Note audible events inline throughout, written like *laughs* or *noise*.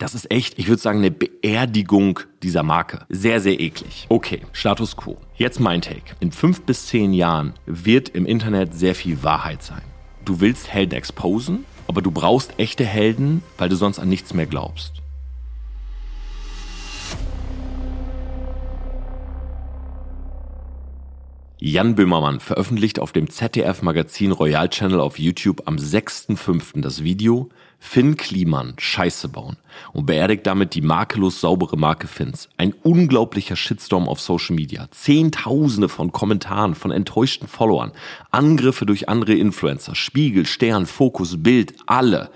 Das ist echt, ich würde sagen, eine Beerdigung dieser Marke. Sehr, sehr eklig. Okay, Status quo. Jetzt mein Take. In fünf bis zehn Jahren wird im Internet sehr viel Wahrheit sein. Du willst Helden exposen, aber du brauchst echte Helden, weil du sonst an nichts mehr glaubst. Jan Böhmermann veröffentlicht auf dem ZDF-Magazin Royal Channel auf YouTube am 6.5. das Video Finn Kliman Scheiße bauen und beerdigt damit die makellos saubere Marke Finns. Ein unglaublicher Shitstorm auf Social Media. Zehntausende von Kommentaren von enttäuschten Followern, Angriffe durch andere Influencer, Spiegel, Stern, Fokus, Bild, alle.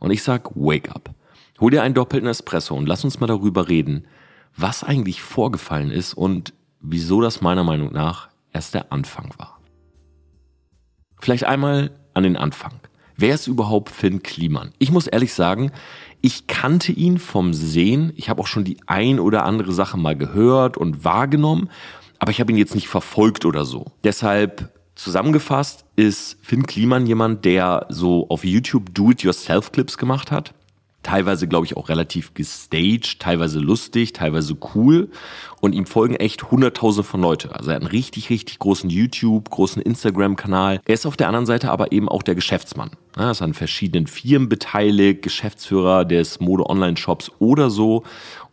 Und ich sag, wake up. Hol dir einen doppelten Espresso und lass uns mal darüber reden, was eigentlich vorgefallen ist und wieso das meiner Meinung nach erst der Anfang war. Vielleicht einmal an den Anfang. Wer ist überhaupt Finn Kliman? Ich muss ehrlich sagen, ich kannte ihn vom Sehen. Ich habe auch schon die ein oder andere Sache mal gehört und wahrgenommen, aber ich habe ihn jetzt nicht verfolgt oder so. Deshalb zusammengefasst ist Finn Kliman jemand, der so auf YouTube Do-it-yourself-Clips gemacht hat teilweise, glaube ich, auch relativ gestaged, teilweise lustig, teilweise cool. Und ihm folgen echt hunderttausende von Leute. Also er hat einen richtig, richtig großen YouTube, großen Instagram-Kanal. Er ist auf der anderen Seite aber eben auch der Geschäftsmann. Er ist an verschiedenen Firmen beteiligt, Geschäftsführer des Mode-Online-Shops oder so.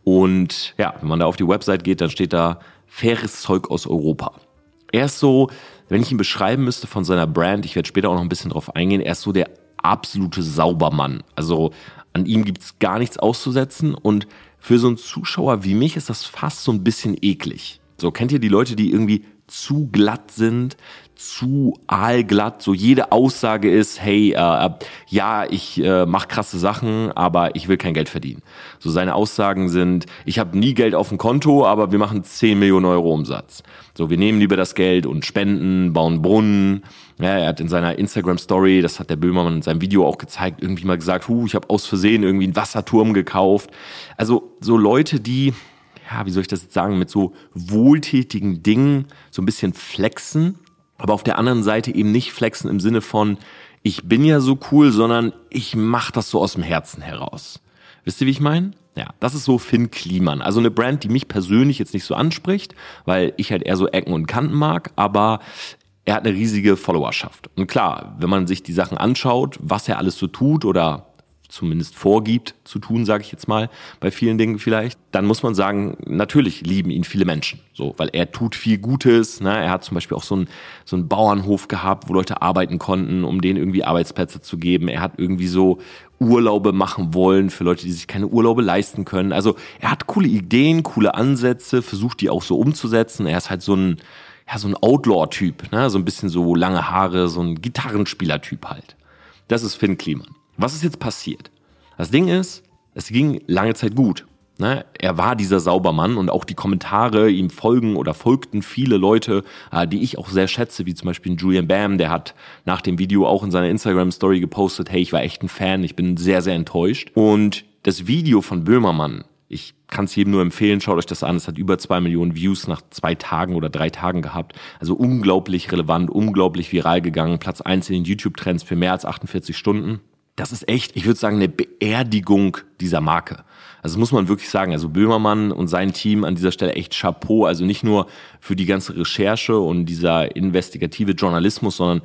Und ja, wenn man da auf die Website geht, dann steht da faires Zeug aus Europa. Er ist so, wenn ich ihn beschreiben müsste von seiner Brand, ich werde später auch noch ein bisschen drauf eingehen, er ist so der absolute Saubermann. Also an ihm gibt's gar nichts auszusetzen und für so einen Zuschauer wie mich ist das fast so ein bisschen eklig. So kennt ihr die Leute, die irgendwie zu glatt sind, zu aalglatt. So jede Aussage ist, hey, äh, ja, ich äh, mache krasse Sachen, aber ich will kein Geld verdienen. So seine Aussagen sind, ich habe nie Geld auf dem Konto, aber wir machen 10 Millionen Euro Umsatz. So, wir nehmen lieber das Geld und spenden, bauen Brunnen. Ja, er hat in seiner Instagram-Story, das hat der Böhmermann in seinem Video auch gezeigt, irgendwie mal gesagt, hu, ich habe aus Versehen irgendwie einen Wasserturm gekauft. Also so Leute, die ja, wie soll ich das jetzt sagen, mit so wohltätigen Dingen so ein bisschen flexen, aber auf der anderen Seite eben nicht flexen im Sinne von, ich bin ja so cool, sondern ich mach das so aus dem Herzen heraus. Wisst ihr, wie ich meine? Ja, das ist so Finn Kliman. Also eine Brand, die mich persönlich jetzt nicht so anspricht, weil ich halt eher so Ecken und Kanten mag, aber er hat eine riesige Followerschaft. Und klar, wenn man sich die Sachen anschaut, was er alles so tut oder zumindest vorgibt zu tun, sage ich jetzt mal, bei vielen Dingen vielleicht, dann muss man sagen, natürlich lieben ihn viele Menschen, so, weil er tut viel Gutes. Ne? Er hat zum Beispiel auch so einen so einen Bauernhof gehabt, wo Leute arbeiten konnten, um denen irgendwie Arbeitsplätze zu geben. Er hat irgendwie so Urlaube machen wollen für Leute, die sich keine Urlaube leisten können. Also er hat coole Ideen, coole Ansätze, versucht die auch so umzusetzen. Er ist halt so ein ja so ein Outlaw-Typ, ne? so ein bisschen so lange Haare, so ein Gitarrenspieler-Typ halt. Das ist Finn Kliman. Was ist jetzt passiert? Das Ding ist, es ging lange Zeit gut. Ne? Er war dieser Saubermann und auch die Kommentare ihm folgen oder folgten viele Leute, äh, die ich auch sehr schätze, wie zum Beispiel Julian Bam, der hat nach dem Video auch in seiner Instagram-Story gepostet, hey, ich war echt ein Fan, ich bin sehr, sehr enttäuscht. Und das Video von Böhmermann, ich kann es jedem nur empfehlen, schaut euch das an. Es hat über zwei Millionen Views nach zwei Tagen oder drei Tagen gehabt. Also unglaublich relevant, unglaublich viral gegangen. Platz eins in den YouTube-Trends für mehr als 48 Stunden das ist echt, ich würde sagen, eine Beerdigung dieser Marke. Also das muss man wirklich sagen. Also Böhmermann und sein Team an dieser Stelle echt Chapeau. Also nicht nur für die ganze Recherche und dieser investigative Journalismus, sondern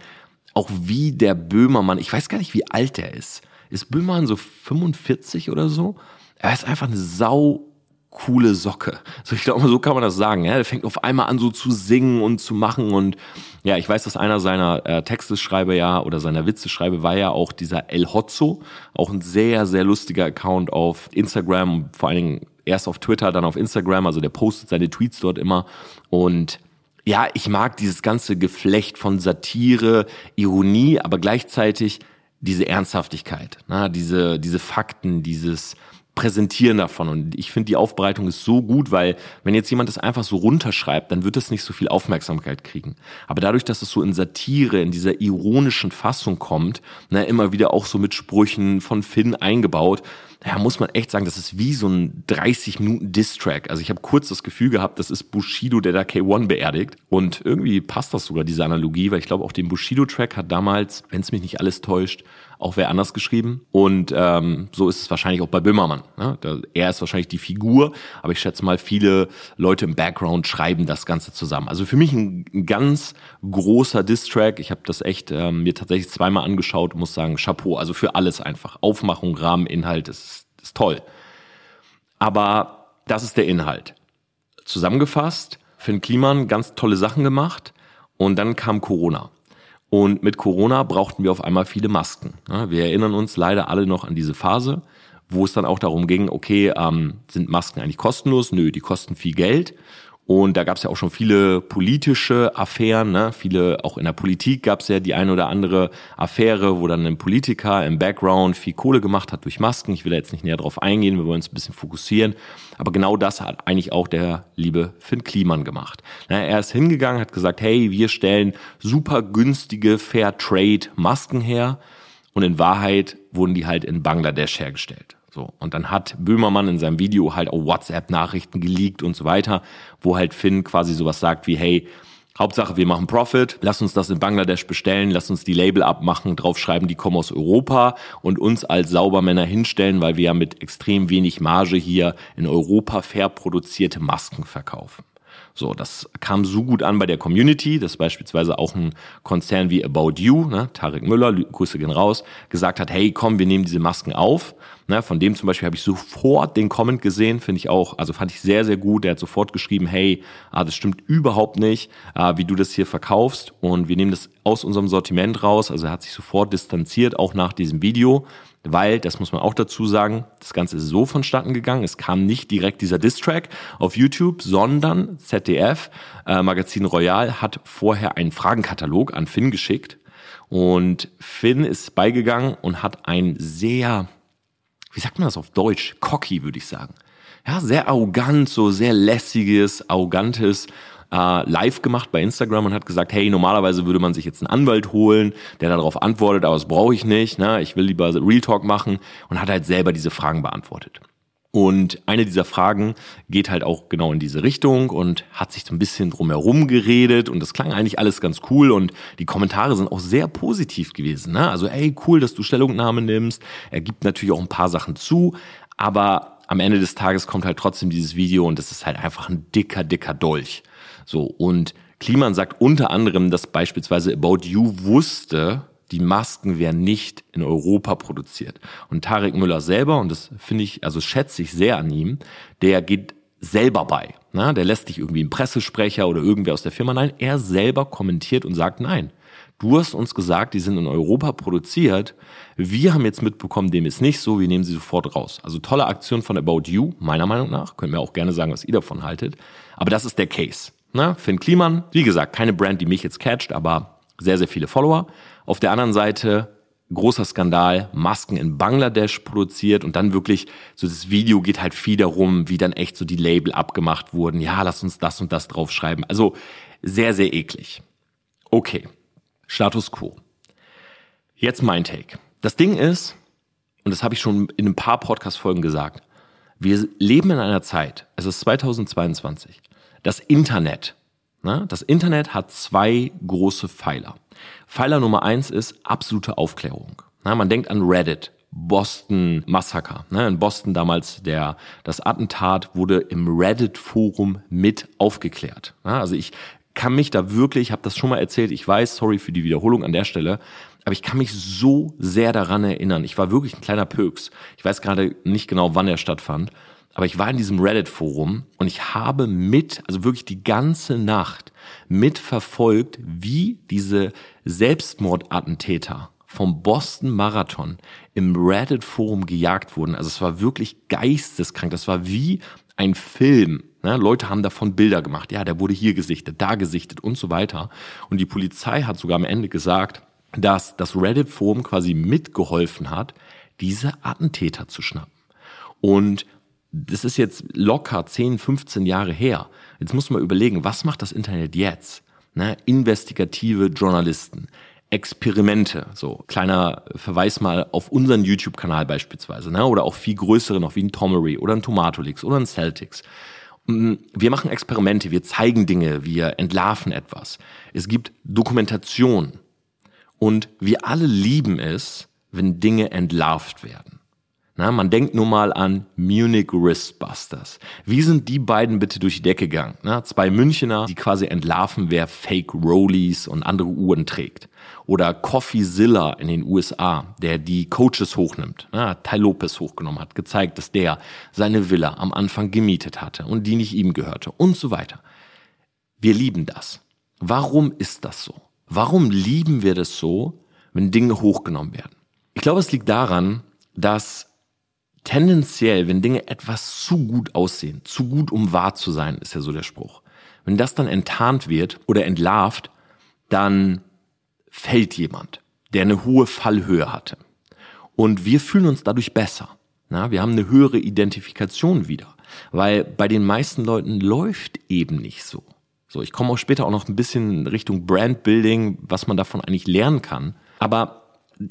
auch wie der Böhmermann, ich weiß gar nicht, wie alt er ist. Ist Böhmermann so 45 oder so? Er ist einfach eine sau coole Socke. So, ich glaube, so kann man das sagen. Ja? Er fängt auf einmal an, so zu singen und zu machen. Und ja, ich weiß, dass einer seiner äh, Texteschreiber ja oder seiner Witzeschreiber war ja auch dieser El Hotzo, auch ein sehr, sehr lustiger Account auf Instagram, vor allen Dingen erst auf Twitter, dann auf Instagram. Also der postet seine Tweets dort immer. Und ja, ich mag dieses ganze Geflecht von Satire, Ironie, aber gleichzeitig diese Ernsthaftigkeit, na, diese, diese Fakten, dieses Präsentieren davon. Und ich finde, die Aufbereitung ist so gut, weil wenn jetzt jemand das einfach so runterschreibt, dann wird es nicht so viel Aufmerksamkeit kriegen. Aber dadurch, dass es so in Satire, in dieser ironischen Fassung kommt, ne, immer wieder auch so mit Sprüchen von Finn eingebaut, ja, muss man echt sagen, das ist wie so ein 30 Minuten Diss-Track. Also ich habe kurz das Gefühl gehabt, das ist Bushido, der da K1 beerdigt. Und irgendwie passt das sogar, diese Analogie, weil ich glaube, auch den Bushido-Track hat damals, wenn es mich nicht alles täuscht, auch wer anders geschrieben. Und ähm, so ist es wahrscheinlich auch bei Böhmermann. Ne? Er ist wahrscheinlich die Figur, aber ich schätze mal, viele Leute im Background schreiben das Ganze zusammen. Also für mich ein, ein ganz großer Diss-Track. Ich habe das echt ähm, mir tatsächlich zweimal angeschaut und muss sagen, Chapeau. Also für alles einfach. Aufmachung, Rahmen, Inhalt, ist, ist toll. Aber das ist der Inhalt. Zusammengefasst, Finn Kliman ganz tolle Sachen gemacht und dann kam Corona. Und mit Corona brauchten wir auf einmal viele Masken. Wir erinnern uns leider alle noch an diese Phase, wo es dann auch darum ging, okay, ähm, sind Masken eigentlich kostenlos? Nö, die kosten viel Geld. Und da gab es ja auch schon viele politische Affären, ne? viele, auch in der Politik gab es ja die eine oder andere Affäre, wo dann ein Politiker im Background viel Kohle gemacht hat durch Masken. Ich will da jetzt nicht näher drauf eingehen, wir wollen uns ein bisschen fokussieren. Aber genau das hat eigentlich auch der liebe Finn Kliman gemacht. Er ist hingegangen, hat gesagt, hey, wir stellen super günstige Fair Trade Masken her. Und in Wahrheit wurden die halt in Bangladesch hergestellt. So. Und dann hat Böhmermann in seinem Video halt auch WhatsApp-Nachrichten geleakt und so weiter, wo halt Finn quasi sowas sagt wie, hey, Hauptsache, wir machen Profit, lass uns das in Bangladesch bestellen, lass uns die Label abmachen, draufschreiben, die kommen aus Europa und uns als Saubermänner hinstellen, weil wir ja mit extrem wenig Marge hier in Europa fair produzierte Masken verkaufen. So, das kam so gut an bei der Community, dass beispielsweise auch ein Konzern wie About You, ne, Tarek Müller, Grüße gehen raus, gesagt hat, hey, komm, wir nehmen diese Masken auf. Ne, von dem zum Beispiel habe ich sofort den Comment gesehen, finde ich auch, also fand ich sehr, sehr gut. Der hat sofort geschrieben, hey, ah, das stimmt überhaupt nicht, ah, wie du das hier verkaufst und wir nehmen das aus unserem Sortiment raus. Also er hat sich sofort distanziert, auch nach diesem Video weil, das muss man auch dazu sagen, das Ganze ist so vonstatten gegangen. Es kam nicht direkt dieser Distrack auf YouTube, sondern ZDF, äh, Magazin Royal, hat vorher einen Fragenkatalog an Finn geschickt. Und Finn ist beigegangen und hat ein sehr, wie sagt man das auf Deutsch? Cocky, würde ich sagen. Ja, sehr arrogant, so sehr lässiges, arrogantes äh, live gemacht bei Instagram und hat gesagt, hey, normalerweise würde man sich jetzt einen Anwalt holen, der darauf antwortet, aber das brauche ich nicht, ne? ich will lieber Real Talk machen und hat halt selber diese Fragen beantwortet. Und eine dieser Fragen geht halt auch genau in diese Richtung und hat sich so ein bisschen drumherum geredet und das klang eigentlich alles ganz cool und die Kommentare sind auch sehr positiv gewesen. Ne? Also, ey, cool, dass du Stellungnahme nimmst. Er gibt natürlich auch ein paar Sachen zu, aber am Ende des Tages kommt halt trotzdem dieses Video und das ist halt einfach ein dicker, dicker Dolch. So, und Kliman sagt unter anderem, dass beispielsweise About You wusste, die Masken werden nicht in Europa produziert. Und Tarek Müller selber, und das finde ich, also schätze ich sehr an ihm, der geht selber bei. Ne? Der lässt nicht irgendwie einen Pressesprecher oder irgendwer aus der Firma. Nein, er selber kommentiert und sagt, nein, du hast uns gesagt, die sind in Europa produziert. Wir haben jetzt mitbekommen, dem ist nicht so, wir nehmen sie sofort raus. Also tolle Aktion von About You, meiner Meinung nach. Könnt mir auch gerne sagen, was ihr davon haltet. Aber das ist der Case. Ne? Finn Kliman, wie gesagt, keine Brand, die mich jetzt catcht, aber sehr, sehr viele Follower. Auf der anderen Seite großer Skandal, Masken in Bangladesch produziert und dann wirklich, so das Video geht halt viel darum, wie dann echt so die Label abgemacht wurden. Ja, lass uns das und das draufschreiben. Also sehr, sehr eklig. Okay, Status quo. Jetzt mein Take. Das Ding ist, und das habe ich schon in ein paar Podcast-Folgen gesagt, wir leben in einer Zeit, es ist 2022, das Internet. Ne? Das Internet hat zwei große Pfeiler. Pfeiler Nummer eins ist absolute Aufklärung. Ne? Man denkt an Reddit, Boston Massaker. Ne? In Boston damals der, das Attentat wurde im Reddit-Forum mit aufgeklärt. Also ich kann mich da wirklich, ich habe das schon mal erzählt, ich weiß, sorry für die Wiederholung an der Stelle, aber ich kann mich so sehr daran erinnern. Ich war wirklich ein kleiner Pöks. Ich weiß gerade nicht genau, wann er stattfand. Aber ich war in diesem Reddit-Forum und ich habe mit, also wirklich die ganze Nacht mitverfolgt, wie diese Selbstmordattentäter vom Boston Marathon im Reddit-Forum gejagt wurden. Also es war wirklich geisteskrank. Das war wie ein Film. Ne? Leute haben davon Bilder gemacht. Ja, der wurde hier gesichtet, da gesichtet und so weiter. Und die Polizei hat sogar am Ende gesagt, dass das Reddit-Forum quasi mitgeholfen hat, diese Attentäter zu schnappen. Und das ist jetzt locker 10, 15 Jahre her. Jetzt muss man überlegen, was macht das Internet jetzt? Ne? Investigative Journalisten, Experimente. So, kleiner Verweis mal auf unseren YouTube-Kanal beispielsweise, ne? oder auch viel größere noch wie ein Tomery oder ein Tomatolix oder ein Celtics. Mm, wir machen Experimente, wir zeigen Dinge, wir entlarven etwas. Es gibt Dokumentation. Und wir alle lieben es, wenn Dinge entlarvt werden. Na, man denkt nur mal an Munich Wristbusters. Wie sind die beiden bitte durch die Decke gegangen? Na, zwei Münchner, die quasi entlarven, wer Fake Rollies und andere Uhren trägt. Oder Coffeezilla in den USA, der die Coaches hochnimmt. Na, Ty Lopez hochgenommen hat, gezeigt, dass der seine Villa am Anfang gemietet hatte und die nicht ihm gehörte und so weiter. Wir lieben das. Warum ist das so? Warum lieben wir das so, wenn Dinge hochgenommen werden? Ich glaube, es liegt daran, dass tendenziell, wenn Dinge etwas zu gut aussehen, zu gut um wahr zu sein, ist ja so der Spruch. Wenn das dann enttarnt wird oder entlarvt, dann fällt jemand, der eine hohe Fallhöhe hatte. Und wir fühlen uns dadurch besser. Na, wir haben eine höhere Identifikation wieder, weil bei den meisten Leuten läuft eben nicht so. So, ich komme auch später auch noch ein bisschen Richtung Brandbuilding, was man davon eigentlich lernen kann. Aber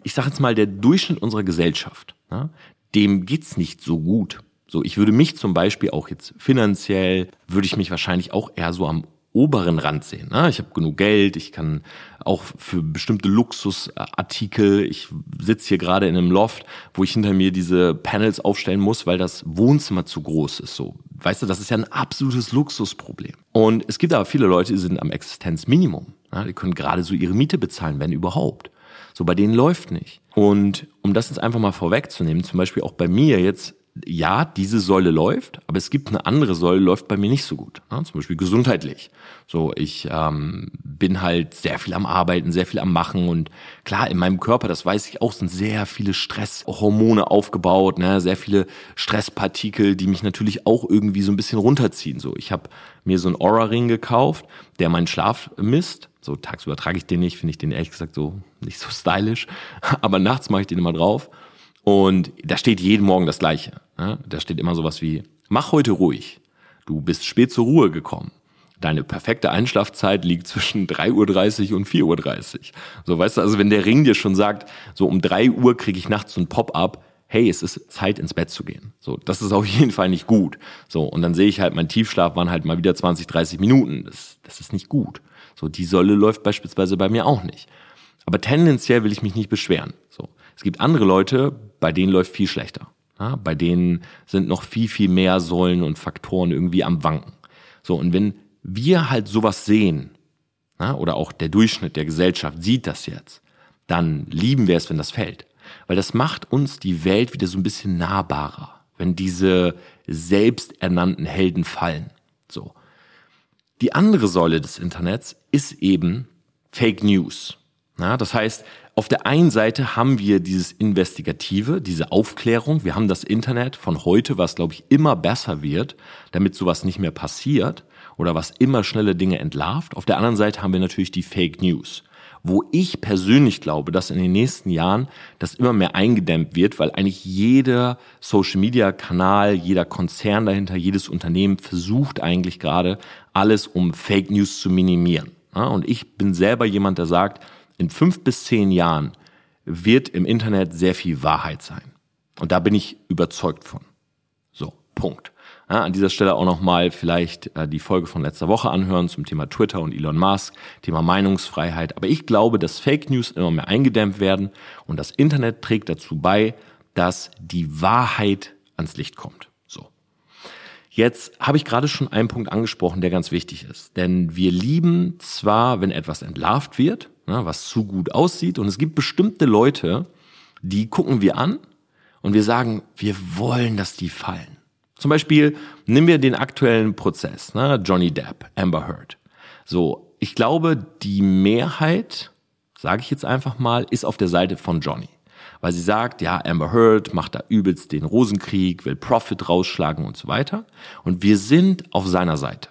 ich sage jetzt mal, der Durchschnitt unserer Gesellschaft, ja, dem geht's nicht so gut. So, ich würde mich zum Beispiel auch jetzt finanziell, würde ich mich wahrscheinlich auch eher so am oberen Rand sehen. Ne? Ich habe genug Geld, ich kann auch für bestimmte Luxusartikel, ich sitze hier gerade in einem Loft, wo ich hinter mir diese Panels aufstellen muss, weil das Wohnzimmer zu groß ist. So, weißt du, das ist ja ein absolutes Luxusproblem. Und es gibt aber viele Leute, die sind am Existenzminimum. Ne? Die können gerade so ihre Miete bezahlen, wenn überhaupt. So, bei denen läuft nicht. Und um das jetzt einfach mal vorwegzunehmen, zum Beispiel auch bei mir jetzt, ja, diese Säule läuft, aber es gibt eine andere Säule, läuft bei mir nicht so gut. Ja, zum Beispiel gesundheitlich. So, ich ähm, bin halt sehr viel am Arbeiten, sehr viel am Machen und klar, in meinem Körper, das weiß ich auch, sind sehr viele Stresshormone aufgebaut, ne, sehr viele Stresspartikel, die mich natürlich auch irgendwie so ein bisschen runterziehen. So, ich habe mir so einen Aura-Ring gekauft, der meinen Schlaf misst so tagsüber trage ich den nicht, finde ich den ehrlich gesagt so nicht so *laughs* stylisch. Aber nachts mache ich den immer drauf. Und da steht jeden Morgen das Gleiche. Ne? Da steht immer sowas wie, mach heute ruhig. Du bist spät zur Ruhe gekommen. Deine perfekte Einschlafzeit liegt zwischen *laughs* 3.30 Uhr und 4.30 Uhr. So, weißt du, also wenn der Ring dir schon sagt, so um 3 Uhr kriege ich nachts so ein Pop-up, hey, es ist Zeit ins Bett zu gehen. So, das ist auf *laughs* jeden Fall nicht gut. So, und dann sehe ich halt, mein Tiefschlaf waren halt mal wieder 20, 30 Minuten. Das, das ist nicht gut. So, die Säule läuft beispielsweise bei mir auch nicht. Aber tendenziell will ich mich nicht beschweren. So, es gibt andere Leute, bei denen läuft viel schlechter. Ja, bei denen sind noch viel, viel mehr Säulen und Faktoren irgendwie am Wanken. So, und wenn wir halt sowas sehen, ja, oder auch der Durchschnitt der Gesellschaft sieht das jetzt, dann lieben wir es, wenn das fällt. Weil das macht uns die Welt wieder so ein bisschen nahbarer, wenn diese selbsternannten Helden fallen. So. Die andere Säule des Internets ist eben Fake News. Ja, das heißt, auf der einen Seite haben wir dieses Investigative, diese Aufklärung. Wir haben das Internet von heute, was, glaube ich, immer besser wird, damit sowas nicht mehr passiert oder was immer schnelle Dinge entlarvt. Auf der anderen Seite haben wir natürlich die Fake News wo ich persönlich glaube, dass in den nächsten Jahren das immer mehr eingedämmt wird, weil eigentlich jeder Social-Media-Kanal, jeder Konzern dahinter, jedes Unternehmen versucht eigentlich gerade alles, um Fake News zu minimieren. und ich bin selber jemand, der sagt, in fünf bis zehn Jahren wird im Internet sehr viel Wahrheit sein. Und da bin ich überzeugt von. So, Punkt. Ja, an dieser Stelle auch nochmal vielleicht äh, die Folge von letzter Woche anhören zum Thema Twitter und Elon Musk, Thema Meinungsfreiheit. Aber ich glaube, dass Fake News immer mehr eingedämmt werden und das Internet trägt dazu bei, dass die Wahrheit ans Licht kommt. Jetzt habe ich gerade schon einen Punkt angesprochen, der ganz wichtig ist. Denn wir lieben zwar, wenn etwas entlarvt wird, ne, was zu gut aussieht, und es gibt bestimmte Leute, die gucken wir an und wir sagen, wir wollen, dass die fallen. Zum Beispiel nehmen wir den aktuellen Prozess, ne? Johnny Depp, Amber Heard. So, ich glaube, die Mehrheit, sage ich jetzt einfach mal, ist auf der Seite von Johnny. Weil sie sagt, ja, Amber Heard macht da übelst den Rosenkrieg, will Profit rausschlagen und so weiter. Und wir sind auf seiner Seite.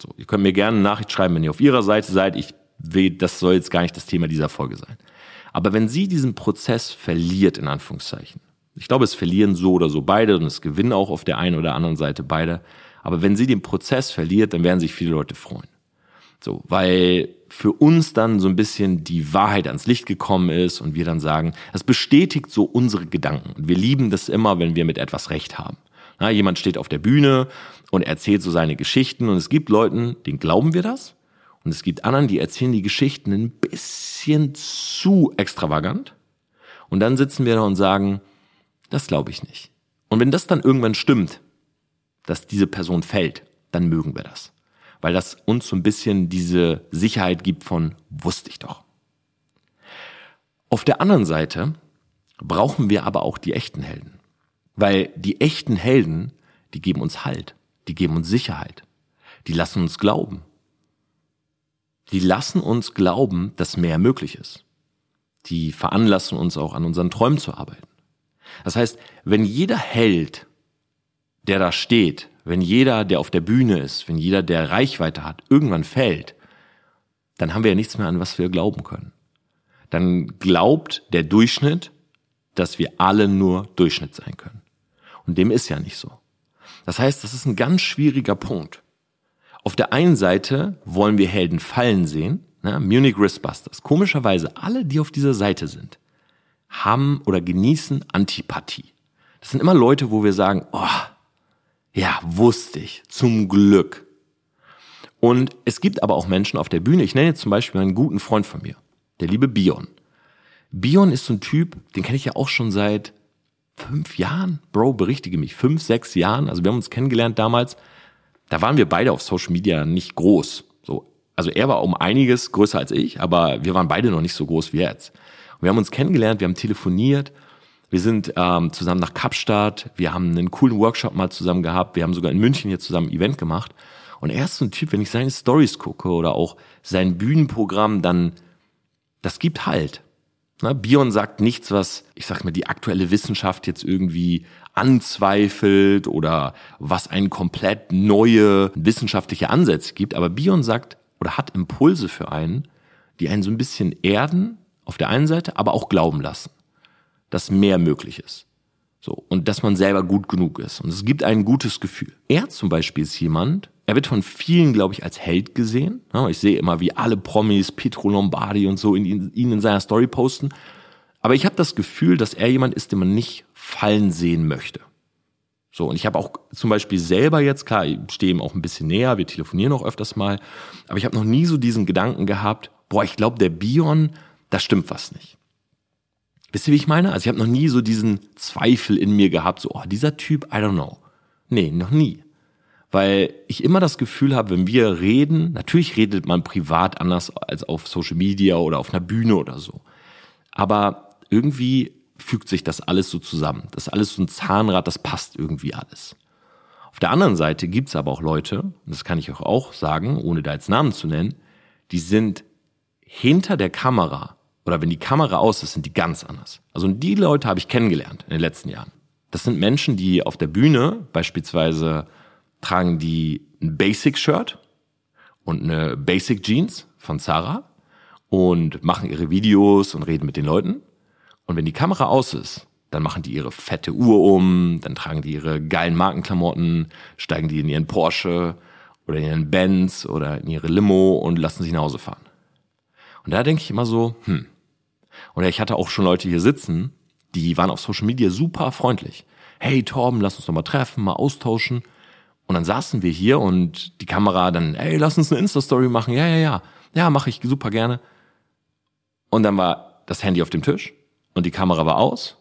So, ihr könnt mir gerne eine Nachricht schreiben, wenn ihr auf ihrer Seite seid. Ich will, das soll jetzt gar nicht das Thema dieser Folge sein. Aber wenn sie diesen Prozess verliert, in Anführungszeichen, ich glaube, es verlieren so oder so beide und es gewinnen auch auf der einen oder anderen Seite beide. Aber wenn sie den Prozess verliert, dann werden sich viele Leute freuen. So, weil für uns dann so ein bisschen die Wahrheit ans Licht gekommen ist und wir dann sagen, das bestätigt so unsere Gedanken. Und wir lieben das immer, wenn wir mit etwas Recht haben. Na, jemand steht auf der Bühne und erzählt so seine Geschichten und es gibt Leuten, denen glauben wir das. Und es gibt anderen, die erzählen die Geschichten ein bisschen zu extravagant. Und dann sitzen wir da und sagen, das glaube ich nicht. Und wenn das dann irgendwann stimmt, dass diese Person fällt, dann mögen wir das. Weil das uns so ein bisschen diese Sicherheit gibt von, wusste ich doch. Auf der anderen Seite brauchen wir aber auch die echten Helden. Weil die echten Helden, die geben uns Halt, die geben uns Sicherheit, die lassen uns glauben. Die lassen uns glauben, dass mehr möglich ist. Die veranlassen uns auch an unseren Träumen zu arbeiten. Das heißt, wenn jeder Held, der da steht, wenn jeder, der auf der Bühne ist, wenn jeder, der Reichweite hat, irgendwann fällt, dann haben wir ja nichts mehr an was wir glauben können. Dann glaubt der Durchschnitt, dass wir alle nur Durchschnitt sein können. Und dem ist ja nicht so. Das heißt, das ist ein ganz schwieriger Punkt. Auf der einen Seite wollen wir Helden fallen sehen, ne? Munich Wristbusters. Komischerweise, alle, die auf dieser Seite sind, haben oder genießen Antipathie. Das sind immer Leute, wo wir sagen, oh, ja, wusste ich, zum Glück. Und es gibt aber auch Menschen auf der Bühne, ich nenne jetzt zum Beispiel einen guten Freund von mir, der liebe Bion. Bion ist so ein Typ, den kenne ich ja auch schon seit fünf Jahren, Bro, berichtige mich, fünf, sechs Jahren. Also wir haben uns kennengelernt damals. Da waren wir beide auf Social Media nicht groß. So, also er war um einiges größer als ich, aber wir waren beide noch nicht so groß wie jetzt. Und wir haben uns kennengelernt, wir haben telefoniert, wir sind ähm, zusammen nach Kapstadt, wir haben einen coolen Workshop mal zusammen gehabt, wir haben sogar in München hier zusammen ein Event gemacht. Und er ist so ein Typ, wenn ich seine Stories gucke oder auch sein Bühnenprogramm, dann das gibt halt. Na, Bion sagt nichts, was, ich sag mal, die aktuelle Wissenschaft jetzt irgendwie anzweifelt oder was einen komplett neue wissenschaftliche Ansätze gibt. Aber Bion sagt oder hat Impulse für einen, die einen so ein bisschen erden auf der einen Seite, aber auch glauben lassen, dass mehr möglich ist. So. Und dass man selber gut genug ist. Und es gibt ein gutes Gefühl. Er zum Beispiel ist jemand, er wird von vielen, glaube ich, als Held gesehen. Ich sehe immer, wie alle Promis, Pietro Lombardi und so, ihn, in seiner Story posten. Aber ich habe das Gefühl, dass er jemand ist, den man nicht fallen sehen möchte. So, und ich habe auch zum Beispiel selber jetzt, klar, ich stehe ihm auch ein bisschen näher, wir telefonieren auch öfters mal, aber ich habe noch nie so diesen Gedanken gehabt, boah, ich glaube, der Bion, da stimmt was nicht. Wisst ihr, wie ich meine? Also ich habe noch nie so diesen Zweifel in mir gehabt, so, oh, dieser Typ, I don't know. Nee, noch nie weil ich immer das Gefühl habe, wenn wir reden, natürlich redet man privat anders als auf Social Media oder auf einer Bühne oder so. Aber irgendwie fügt sich das alles so zusammen. Das ist alles so ein Zahnrad, das passt irgendwie alles. Auf der anderen Seite gibt's aber auch Leute, und das kann ich euch auch sagen, ohne da jetzt Namen zu nennen, die sind hinter der Kamera oder wenn die Kamera aus ist, sind die ganz anders. Also die Leute habe ich kennengelernt in den letzten Jahren. Das sind Menschen, die auf der Bühne beispielsweise tragen die ein Basic-Shirt und eine Basic Jeans von Zara und machen ihre Videos und reden mit den Leuten. Und wenn die Kamera aus ist, dann machen die ihre fette Uhr um, dann tragen die ihre geilen Markenklamotten, steigen die in ihren Porsche oder in ihren Benz oder in ihre Limo und lassen sich nach Hause fahren. Und da denke ich immer so, hm. Und ich hatte auch schon Leute hier sitzen, die waren auf Social Media super freundlich. Hey Torben, lass uns doch mal treffen, mal austauschen. Und dann saßen wir hier und die Kamera dann, ey, lass uns eine Insta-Story machen. Ja, ja, ja. Ja, mache ich super gerne. Und dann war das Handy auf dem Tisch und die Kamera war aus.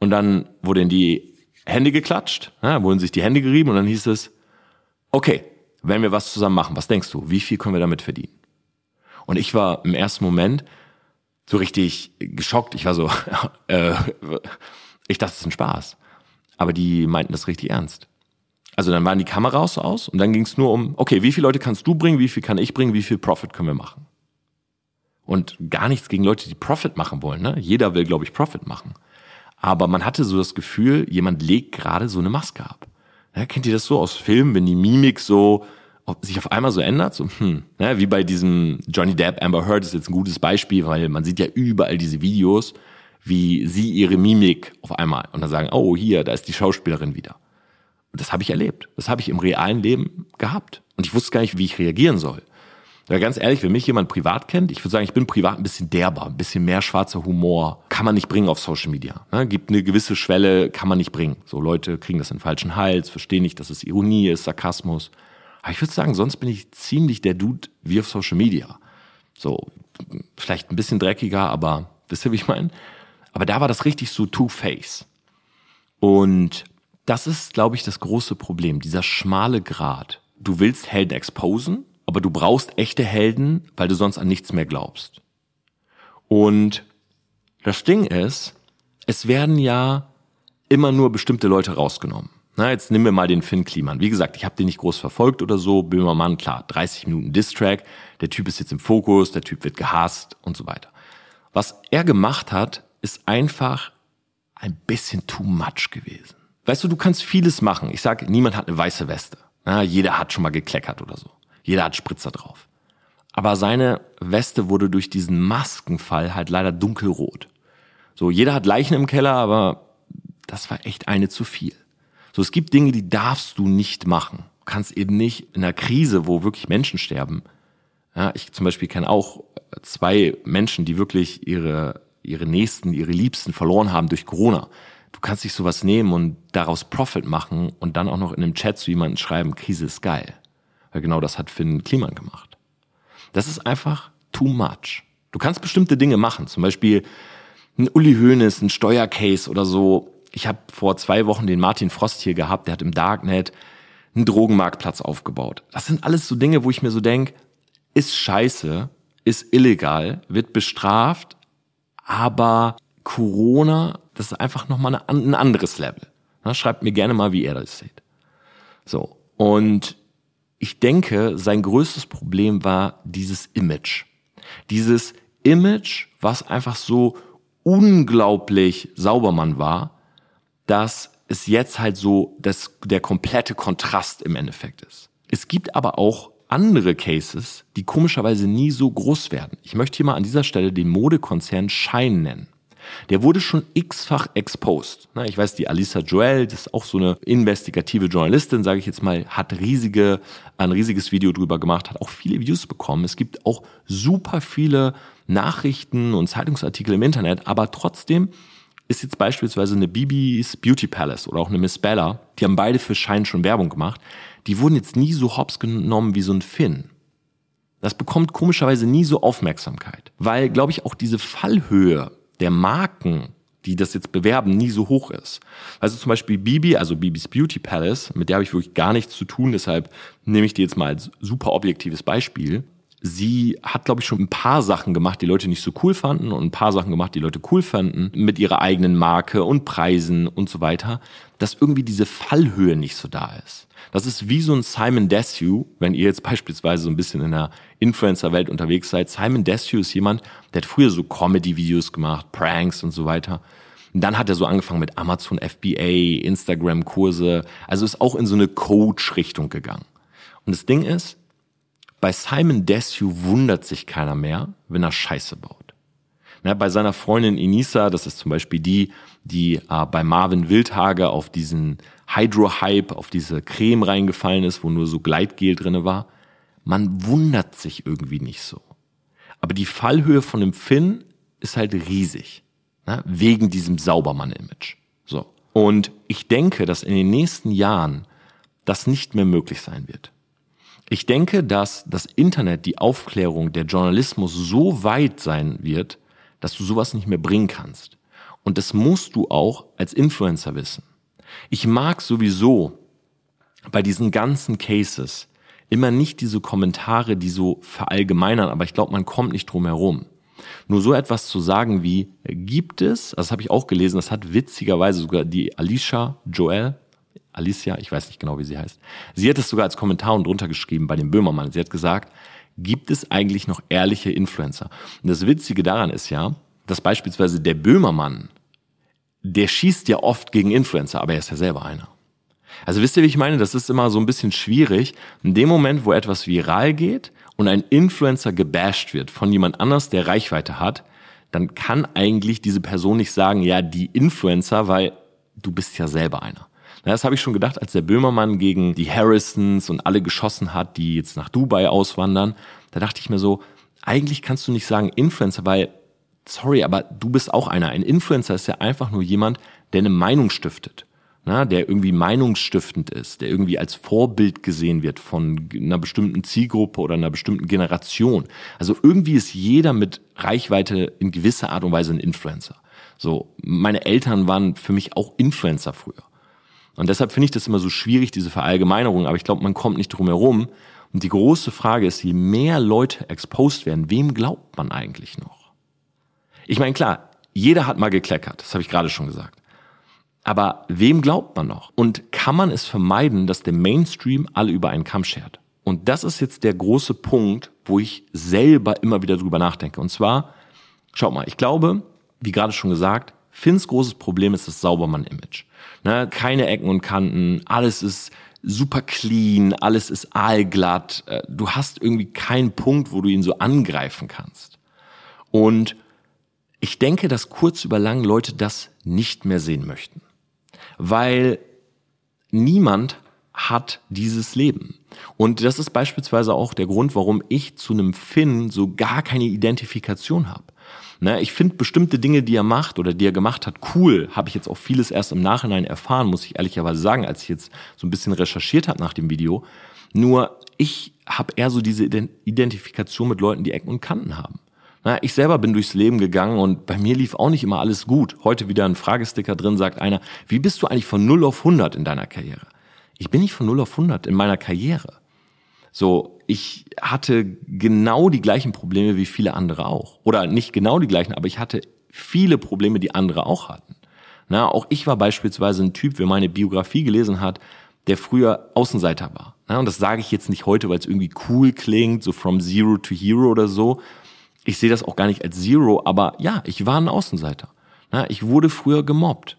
Und dann wurden die Hände geklatscht, ja, wurden sich die Hände gerieben und dann hieß es, okay, wenn wir was zusammen machen, was denkst du, wie viel können wir damit verdienen? Und ich war im ersten Moment so richtig geschockt. Ich war so, *laughs* äh, ich dachte, es ist ein Spaß. Aber die meinten das richtig ernst. Also dann waren die Kameras aus und dann ging es nur um, okay, wie viele Leute kannst du bringen, wie viel kann ich bringen, wie viel Profit können wir machen? Und gar nichts gegen Leute, die Profit machen wollen. Ne? Jeder will, glaube ich, Profit machen. Aber man hatte so das Gefühl, jemand legt gerade so eine Maske ab. Ja, kennt ihr das so aus Filmen, wenn die Mimik so sich auf einmal so ändert? So, hm, ja, wie bei diesem Johnny Depp, Amber Heard ist jetzt ein gutes Beispiel, weil man sieht ja überall diese Videos, wie sie ihre Mimik auf einmal und dann sagen, oh hier, da ist die Schauspielerin wieder. Und das habe ich erlebt. Das habe ich im realen Leben gehabt. Und ich wusste gar nicht, wie ich reagieren soll. Ja, ganz ehrlich, wenn mich jemand privat kennt, ich würde sagen, ich bin privat ein bisschen derber, ein bisschen mehr schwarzer Humor. Kann man nicht bringen auf Social Media. Ne? Gibt eine gewisse Schwelle, kann man nicht bringen. So Leute kriegen das in falschen Hals, verstehen nicht, dass es Ironie ist, Sarkasmus. Aber ich würde sagen, sonst bin ich ziemlich der Dude wie auf Social Media. So, vielleicht ein bisschen dreckiger, aber wisst ihr, wie ich meine? Aber da war das richtig so Two-Face. Und das ist, glaube ich, das große Problem, dieser schmale Grat. Du willst Helden exposen, aber du brauchst echte Helden, weil du sonst an nichts mehr glaubst. Und das Ding ist, es werden ja immer nur bestimmte Leute rausgenommen. Na, jetzt nehmen wir mal den Finn Kliman. Wie gesagt, ich habe den nicht groß verfolgt oder so. Böhmermann, klar, 30 Minuten Distrack. Der Typ ist jetzt im Fokus, der Typ wird gehasst und so weiter. Was er gemacht hat, ist einfach ein bisschen too much gewesen. Weißt du, du kannst vieles machen. Ich sage, niemand hat eine weiße Weste. Na, jeder hat schon mal gekleckert oder so. Jeder hat Spritzer drauf. Aber seine Weste wurde durch diesen Maskenfall halt leider dunkelrot. So, jeder hat Leichen im Keller, aber das war echt eine zu viel. So, es gibt Dinge, die darfst du nicht machen. Du kannst eben nicht in einer Krise, wo wirklich Menschen sterben. Ja, ich zum Beispiel kenne auch zwei Menschen, die wirklich ihre, ihre Nächsten, ihre Liebsten verloren haben durch Corona. Du kannst dich sowas nehmen und daraus Profit machen und dann auch noch in einem Chat zu jemandem schreiben, Krise ist geil. Weil genau das hat Finn Kliman gemacht. Das ist einfach too much. Du kannst bestimmte Dinge machen, zum Beispiel ein Uli Hoeneß, ein Steuercase oder so. Ich habe vor zwei Wochen den Martin Frost hier gehabt, der hat im Darknet einen Drogenmarktplatz aufgebaut. Das sind alles so Dinge, wo ich mir so denk, ist scheiße, ist illegal, wird bestraft, aber Corona, das ist einfach nochmal ein anderes Level. schreibt mir gerne mal, wie ihr das seht. So. Und ich denke, sein größtes Problem war dieses Image. Dieses Image, was einfach so unglaublich Saubermann war, dass es jetzt halt so das, der komplette Kontrast im Endeffekt ist. Es gibt aber auch andere Cases, die komischerweise nie so groß werden. Ich möchte hier mal an dieser Stelle den Modekonzern Shine nennen. Der wurde schon x-fach exposed. Ich weiß, die Alisa Joel, das ist auch so eine investigative Journalistin, sage ich jetzt mal, hat riesige, ein riesiges Video drüber gemacht, hat auch viele Views bekommen. Es gibt auch super viele Nachrichten und Zeitungsartikel im Internet, aber trotzdem ist jetzt beispielsweise eine Bibis Beauty Palace oder auch eine Miss Bella, die haben beide für Schein schon Werbung gemacht, die wurden jetzt nie so hops genommen wie so ein Finn. Das bekommt komischerweise nie so Aufmerksamkeit, weil, glaube ich, auch diese Fallhöhe der Marken, die das jetzt bewerben, nie so hoch ist. Also zum Beispiel Bibi, also Bibis Beauty Palace, mit der habe ich wirklich gar nichts zu tun, deshalb nehme ich die jetzt mal als super objektives Beispiel. Sie hat, glaube ich, schon ein paar Sachen gemacht, die Leute nicht so cool fanden und ein paar Sachen gemacht, die Leute cool fanden, mit ihrer eigenen Marke und Preisen und so weiter, dass irgendwie diese Fallhöhe nicht so da ist. Das ist wie so ein Simon Desue, wenn ihr jetzt *laughs* beispielsweise so ein bisschen in der Influencer-Welt unterwegs seid. Simon Desue ist jemand, der hat früher so Comedy-Videos gemacht, Pranks und so weiter. Dann hat er so angefangen mit Amazon FBA, Instagram-Kurse, also ist auch in so eine Coach-Richtung gegangen. Und das Ding ist, bei Simon Desue wundert sich keiner mehr, wenn er Scheiße baut. Na, bei seiner Freundin Inisa, das ist zum Beispiel die, die äh, bei Marvin Wildhage auf diesen Hydro-Hype, auf diese Creme reingefallen ist, wo nur so Gleitgel drinne war. Man wundert sich irgendwie nicht so. Aber die Fallhöhe von dem Finn ist halt riesig. Na, wegen diesem Saubermann-Image. So. Und ich denke, dass in den nächsten Jahren das nicht mehr möglich sein wird. Ich denke, dass das Internet, die Aufklärung, der Journalismus so weit sein wird, dass du sowas nicht mehr bringen kannst. Und das musst du auch als Influencer wissen. Ich mag sowieso bei diesen ganzen Cases immer nicht diese Kommentare, die so verallgemeinern, aber ich glaube, man kommt nicht drum herum. Nur so etwas zu sagen wie, gibt es, das habe ich auch gelesen, das hat witzigerweise sogar die Alicia Joel, Alicia, ich weiß nicht genau, wie sie heißt, sie hat es sogar als Kommentar und drunter geschrieben bei dem Böhmermann. Sie hat gesagt, gibt es eigentlich noch ehrliche Influencer? Und das Witzige daran ist ja, dass beispielsweise der Böhmermann, der schießt ja oft gegen Influencer, aber er ist ja selber einer. Also wisst ihr, wie ich meine? Das ist immer so ein bisschen schwierig. In dem Moment, wo etwas viral geht und ein Influencer gebasht wird von jemand anders, der Reichweite hat, dann kann eigentlich diese Person nicht sagen, ja, die Influencer, weil du bist ja selber einer. Das habe ich schon gedacht, als der Böhmermann gegen die Harrisons und alle geschossen hat, die jetzt nach Dubai auswandern. Da dachte ich mir so, eigentlich kannst du nicht sagen Influencer, weil, sorry, aber du bist auch einer. Ein Influencer ist ja einfach nur jemand, der eine Meinung stiftet. Na, der irgendwie meinungsstiftend ist, der irgendwie als Vorbild gesehen wird von einer bestimmten Zielgruppe oder einer bestimmten Generation. Also irgendwie ist jeder mit Reichweite in gewisser Art und Weise ein Influencer. So, meine Eltern waren für mich auch Influencer früher. Und deshalb finde ich das immer so schwierig, diese Verallgemeinerung, aber ich glaube, man kommt nicht drum herum. Und die große Frage ist, je mehr Leute exposed werden, wem glaubt man eigentlich noch? Ich meine, klar, jeder hat mal gekleckert, das habe ich gerade schon gesagt. Aber wem glaubt man noch? Und kann man es vermeiden, dass der Mainstream alle über einen Kamm schert? Und das ist jetzt der große Punkt, wo ich selber immer wieder drüber nachdenke. Und zwar, schaut mal, ich glaube, wie gerade schon gesagt, Finns großes Problem ist das Saubermann-Image. Ne, keine Ecken und Kanten, alles ist super clean, alles ist aalglatt. Äh, du hast irgendwie keinen Punkt, wo du ihn so angreifen kannst. Und ich denke, dass kurz über lang Leute das nicht mehr sehen möchten. Weil niemand hat dieses Leben. Und das ist beispielsweise auch der Grund, warum ich zu einem Finn so gar keine Identifikation habe. Ne, ich finde bestimmte Dinge, die er macht oder die er gemacht hat, cool. Habe ich jetzt auch vieles erst im Nachhinein erfahren, muss ich ehrlicherweise sagen, als ich jetzt so ein bisschen recherchiert habe nach dem Video. Nur ich habe eher so diese Identifikation mit Leuten, die Ecken und Kanten haben. Na, ich selber bin durchs Leben gegangen und bei mir lief auch nicht immer alles gut. Heute wieder ein Fragesticker drin, sagt einer, wie bist du eigentlich von 0 auf 100 in deiner Karriere? Ich bin nicht von 0 auf 100 in meiner Karriere. So, ich hatte genau die gleichen Probleme wie viele andere auch. Oder nicht genau die gleichen, aber ich hatte viele Probleme, die andere auch hatten. Na, auch ich war beispielsweise ein Typ, wer meine Biografie gelesen hat, der früher Außenseiter war. Na, und das sage ich jetzt nicht heute, weil es irgendwie cool klingt, so from zero to hero oder so. Ich sehe das auch gar nicht als Zero, aber ja, ich war ein Außenseiter. Na, ich wurde früher gemobbt.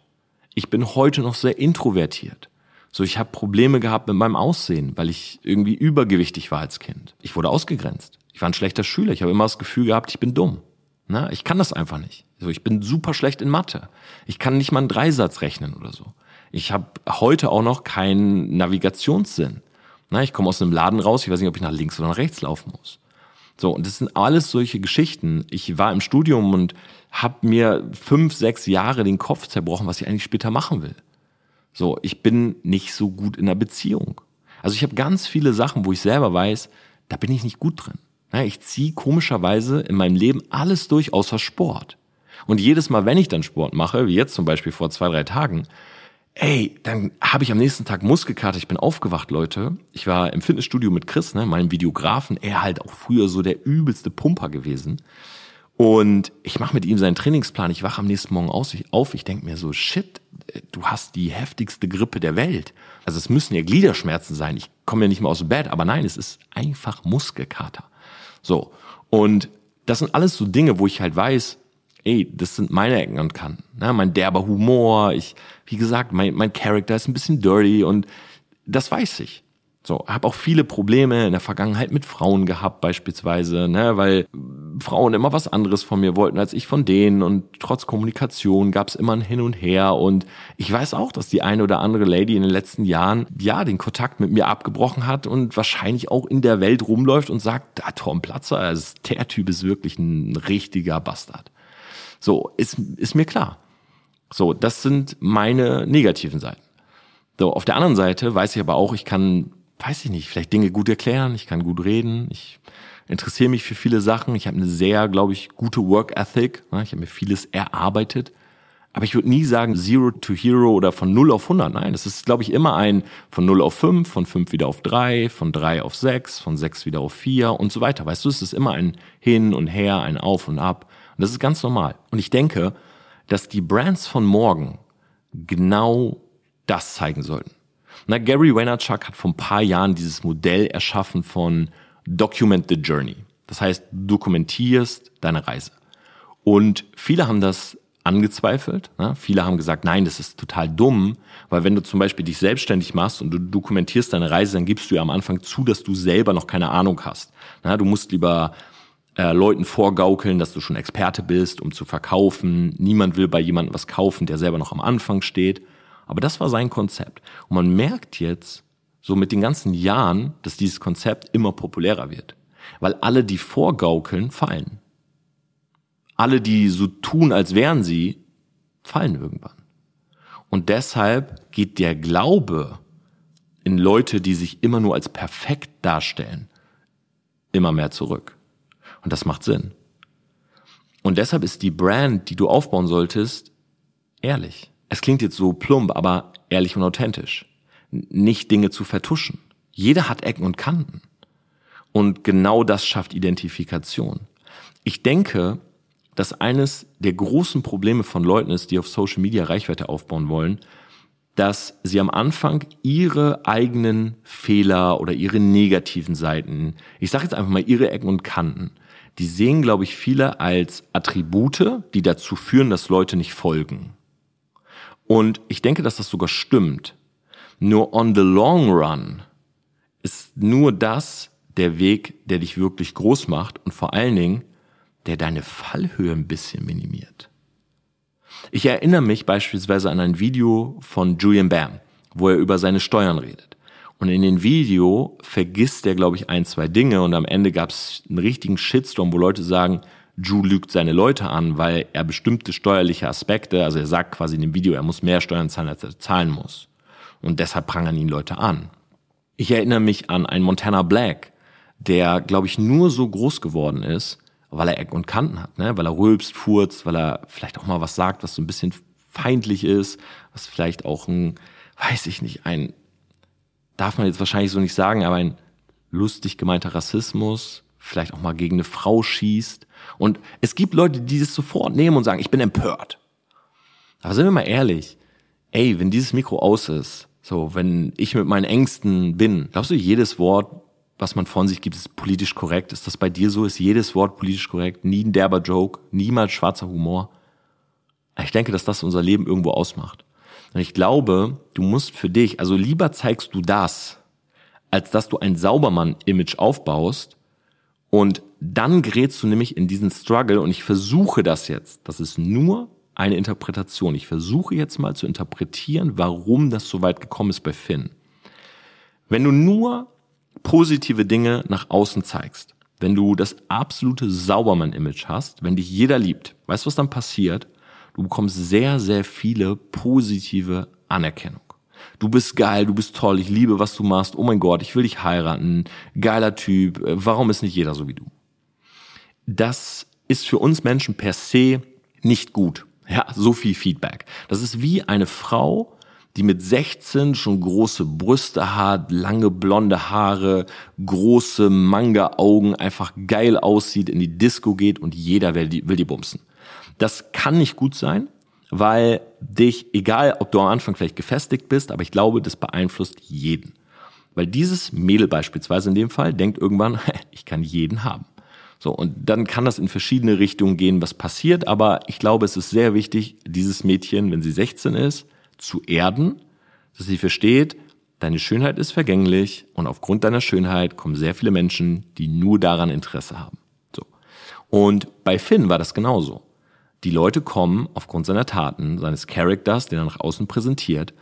Ich bin heute noch sehr introvertiert. So, ich habe Probleme gehabt mit meinem Aussehen, weil ich irgendwie übergewichtig war als Kind. Ich wurde ausgegrenzt. Ich war ein schlechter Schüler. Ich habe immer das Gefühl gehabt, ich bin dumm. Na, ich kann das einfach nicht. So, ich bin super schlecht in Mathe. Ich kann nicht mal einen Dreisatz rechnen oder so. Ich habe heute auch noch keinen Navigationssinn. Na, ich komme aus einem Laden raus, ich weiß nicht, ob ich nach links oder nach rechts laufen muss. So, und das sind alles solche Geschichten. Ich war im Studium und habe mir fünf, sechs Jahre den Kopf zerbrochen, was ich eigentlich später machen will. So, ich bin nicht so gut in einer Beziehung. Also ich habe ganz viele Sachen, wo ich selber weiß, da bin ich nicht gut drin. Ich ziehe komischerweise in meinem Leben alles durch außer Sport. Und jedes Mal, wenn ich dann Sport mache, wie jetzt zum Beispiel vor zwei, drei Tagen, ey, dann habe ich am nächsten Tag Muskelkater. Ich bin aufgewacht, Leute. Ich war im Fitnessstudio mit Chris, ne, meinem Videografen. Er halt auch früher so der übelste Pumper gewesen. Und ich mache mit ihm seinen Trainingsplan. Ich wache am nächsten Morgen aus, ich, auf. Ich denke mir so, shit, du hast die heftigste Grippe der Welt. Also es müssen ja Gliederschmerzen sein. Ich komme ja nicht mehr aus dem Bett. Aber nein, es ist einfach Muskelkater. So. Und das sind alles so Dinge, wo ich halt weiß, ey, das sind meine Ecken und Kanten. Ne? Mein derber Humor, ich, wie gesagt, mein, mein Charakter ist ein bisschen dirty und das weiß ich. So, habe auch viele Probleme in der Vergangenheit mit Frauen gehabt beispielsweise, ne, weil Frauen immer was anderes von mir wollten als ich von denen und trotz Kommunikation gab es immer ein Hin und Her und ich weiß auch, dass die eine oder andere Lady in den letzten Jahren ja den Kontakt mit mir abgebrochen hat und wahrscheinlich auch in der Welt rumläuft und sagt, ah, Tom Platzer, der Typ ist wirklich ein richtiger Bastard. So, ist, ist mir klar. So, das sind meine negativen Seiten. So, auf der anderen Seite weiß ich aber auch, ich kann weiß ich nicht, vielleicht Dinge gut erklären, ich kann gut reden, ich interessiere mich für viele Sachen, ich habe eine sehr, glaube ich, gute Work Ethic, ne? ich habe mir vieles erarbeitet. Aber ich würde nie sagen Zero to Hero oder von 0 auf 100. Nein, das ist, glaube ich, immer ein von 0 auf 5, von 5 wieder auf 3, von 3 auf 6, von 6 wieder auf 4 und so weiter. Weißt du, es ist immer ein Hin und Her, ein Auf und Ab. Und das ist ganz normal. Und ich denke, dass die Brands von morgen genau das zeigen sollten. Na, Gary Vaynerchuk hat vor ein paar Jahren dieses Modell erschaffen von Document the Journey. Das heißt, dokumentierst deine Reise. Und viele haben das angezweifelt. Ne? Viele haben gesagt, nein, das ist total dumm, weil wenn du zum Beispiel dich selbstständig machst und du dokumentierst deine Reise, dann gibst du ja am Anfang zu, dass du selber noch keine Ahnung hast. Na, du musst lieber äh, Leuten vorgaukeln, dass du schon Experte bist, um zu verkaufen. Niemand will bei jemandem was kaufen, der selber noch am Anfang steht. Aber das war sein Konzept. Und man merkt jetzt, so mit den ganzen Jahren, dass dieses Konzept immer populärer wird. Weil alle, die vorgaukeln, fallen. Alle, die so tun, als wären sie, fallen irgendwann. Und deshalb geht der Glaube in Leute, die sich immer nur als perfekt darstellen, immer mehr zurück. Und das macht Sinn. Und deshalb ist die Brand, die du aufbauen solltest, ehrlich. Es klingt jetzt so plump, aber ehrlich und authentisch. Nicht Dinge zu vertuschen. Jeder hat Ecken und Kanten. Und genau das schafft Identifikation. Ich denke, dass eines der großen Probleme von Leuten ist, die auf Social Media Reichweite aufbauen wollen, dass sie am Anfang ihre eigenen Fehler oder ihre negativen Seiten, ich sage jetzt einfach mal ihre Ecken und Kanten, die sehen, glaube ich, viele als Attribute, die dazu führen, dass Leute nicht folgen. Und ich denke, dass das sogar stimmt. Nur on the long run ist nur das der Weg, der dich wirklich groß macht und vor allen Dingen, der deine Fallhöhe ein bisschen minimiert. Ich erinnere mich beispielsweise an ein Video von Julian Bam, wo er über seine Steuern redet. Und in dem Video vergisst er, glaube ich, ein, zwei Dinge und am Ende gab es einen richtigen Shitstorm, wo Leute sagen, Ju lügt seine Leute an, weil er bestimmte steuerliche Aspekte, also er sagt quasi in dem Video, er muss mehr Steuern zahlen, als er zahlen muss. Und deshalb prangern ihn Leute an. Ich erinnere mich an einen Montana Black, der, glaube ich, nur so groß geworden ist, weil er Eck und Kanten hat, ne? weil er rülpst, furzt, weil er vielleicht auch mal was sagt, was so ein bisschen feindlich ist, was vielleicht auch ein, weiß ich nicht, ein, darf man jetzt wahrscheinlich so nicht sagen, aber ein lustig gemeinter Rassismus, vielleicht auch mal gegen eine Frau schießt. Und es gibt Leute, die das sofort nehmen und sagen, ich bin empört. Aber sind wir mal ehrlich, ey, wenn dieses Mikro aus ist, so, wenn ich mit meinen Ängsten bin, glaubst du, jedes Wort was man von sich gibt, ist politisch korrekt. Ist das bei dir so? Ist jedes Wort politisch korrekt? Nie ein derber Joke? Niemals schwarzer Humor? Ich denke, dass das unser Leben irgendwo ausmacht. Und ich glaube, du musst für dich, also lieber zeigst du das, als dass du ein Saubermann-Image aufbaust und dann gerätst du nämlich in diesen Struggle und ich versuche das jetzt. Das ist nur eine Interpretation. Ich versuche jetzt mal zu interpretieren, warum das so weit gekommen ist bei Finn. Wenn du nur positive Dinge nach außen zeigst, wenn du das absolute Saubermann-Image hast, wenn dich jeder liebt, weißt du, was dann passiert? Du bekommst sehr, sehr viele positive Anerkennung. Du bist geil, du bist toll, ich liebe, was du machst, oh mein Gott, ich will dich heiraten, geiler Typ, äh, warum ist nicht jeder so wie du? Das ist für uns Menschen per se nicht gut. Ja, so viel Feedback. Das ist wie eine Frau, die mit 16 schon große Brüste hat, lange blonde Haare, große Manga-Augen, einfach geil aussieht, in die Disco geht und jeder will die, will die bumsen. Das kann nicht gut sein, weil dich, egal ob du am Anfang vielleicht gefestigt bist, aber ich glaube, das beeinflusst jeden. Weil dieses Mädel beispielsweise in dem Fall denkt irgendwann, *laughs* ich kann jeden haben. So, und dann kann das in verschiedene Richtungen gehen, was passiert, aber ich glaube, es ist sehr wichtig, dieses Mädchen, wenn sie 16 ist, zu erden, dass sie versteht, deine Schönheit ist vergänglich und aufgrund deiner Schönheit kommen sehr viele Menschen, die nur daran Interesse haben. So. Und bei Finn war das genauso. Die Leute kommen aufgrund seiner Taten, seines Charakters, den er nach außen präsentiert.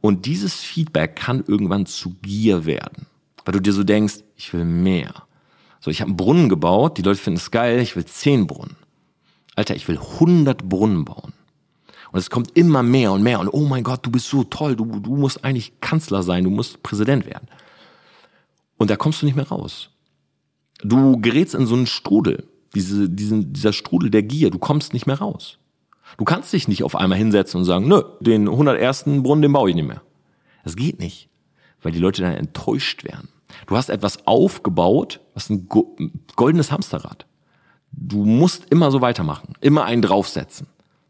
Und dieses Feedback kann irgendwann zu Gier werden. Weil du dir so denkst, ich will mehr. So, ich habe einen Brunnen gebaut, die Leute finden es geil, ich will zehn Brunnen. Alter, ich will 100 Brunnen bauen. Und es kommt immer mehr und mehr. Und oh mein Gott, du bist so toll, du, du musst eigentlich Kanzler sein, du musst Präsident werden. Und da kommst du nicht mehr raus. Du gerätst in so einen Strudel, diese, diesen, dieser Strudel der Gier, du kommst nicht mehr raus. Du kannst dich nicht auf einmal hinsetzen und sagen, nö, den 101. Brunnen, den baue ich nicht mehr. Das geht nicht, weil die Leute dann enttäuscht werden. Du hast etwas aufgebaut, was ein goldenes Hamsterrad. Du musst immer so weitermachen, immer einen draufsetzen.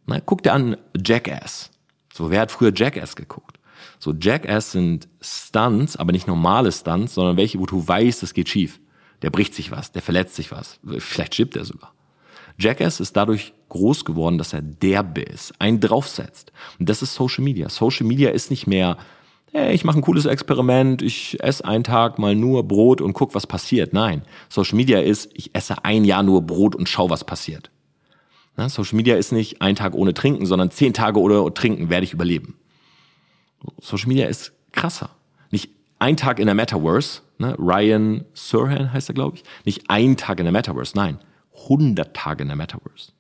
Na, guck dir an Jackass. So, wer hat früher Jackass geguckt? So, Jackass sind Stunts, aber nicht normale Stunts, sondern welche, wo du weißt, es geht schief. Der bricht sich was, der verletzt sich was. Vielleicht stirbt er sogar. Jackass ist dadurch groß geworden, dass er derbe ist, einen draufsetzt. Und das ist Social Media. Social Media ist nicht mehr, hey, ich mache ein cooles Experiment, ich esse einen Tag mal nur Brot und guck, was passiert. Nein, Social Media ist, ich esse ein Jahr nur Brot und schau, was passiert. Na, Social Media ist nicht ein Tag ohne Trinken, sondern zehn Tage ohne Trinken werde ich überleben. Social Media ist krasser. Nicht ein Tag in der Metaverse, ne? Ryan Surhan heißt er, glaube ich. Nicht ein Tag in der Metaverse, nein, 100 Tage in der Metaverse.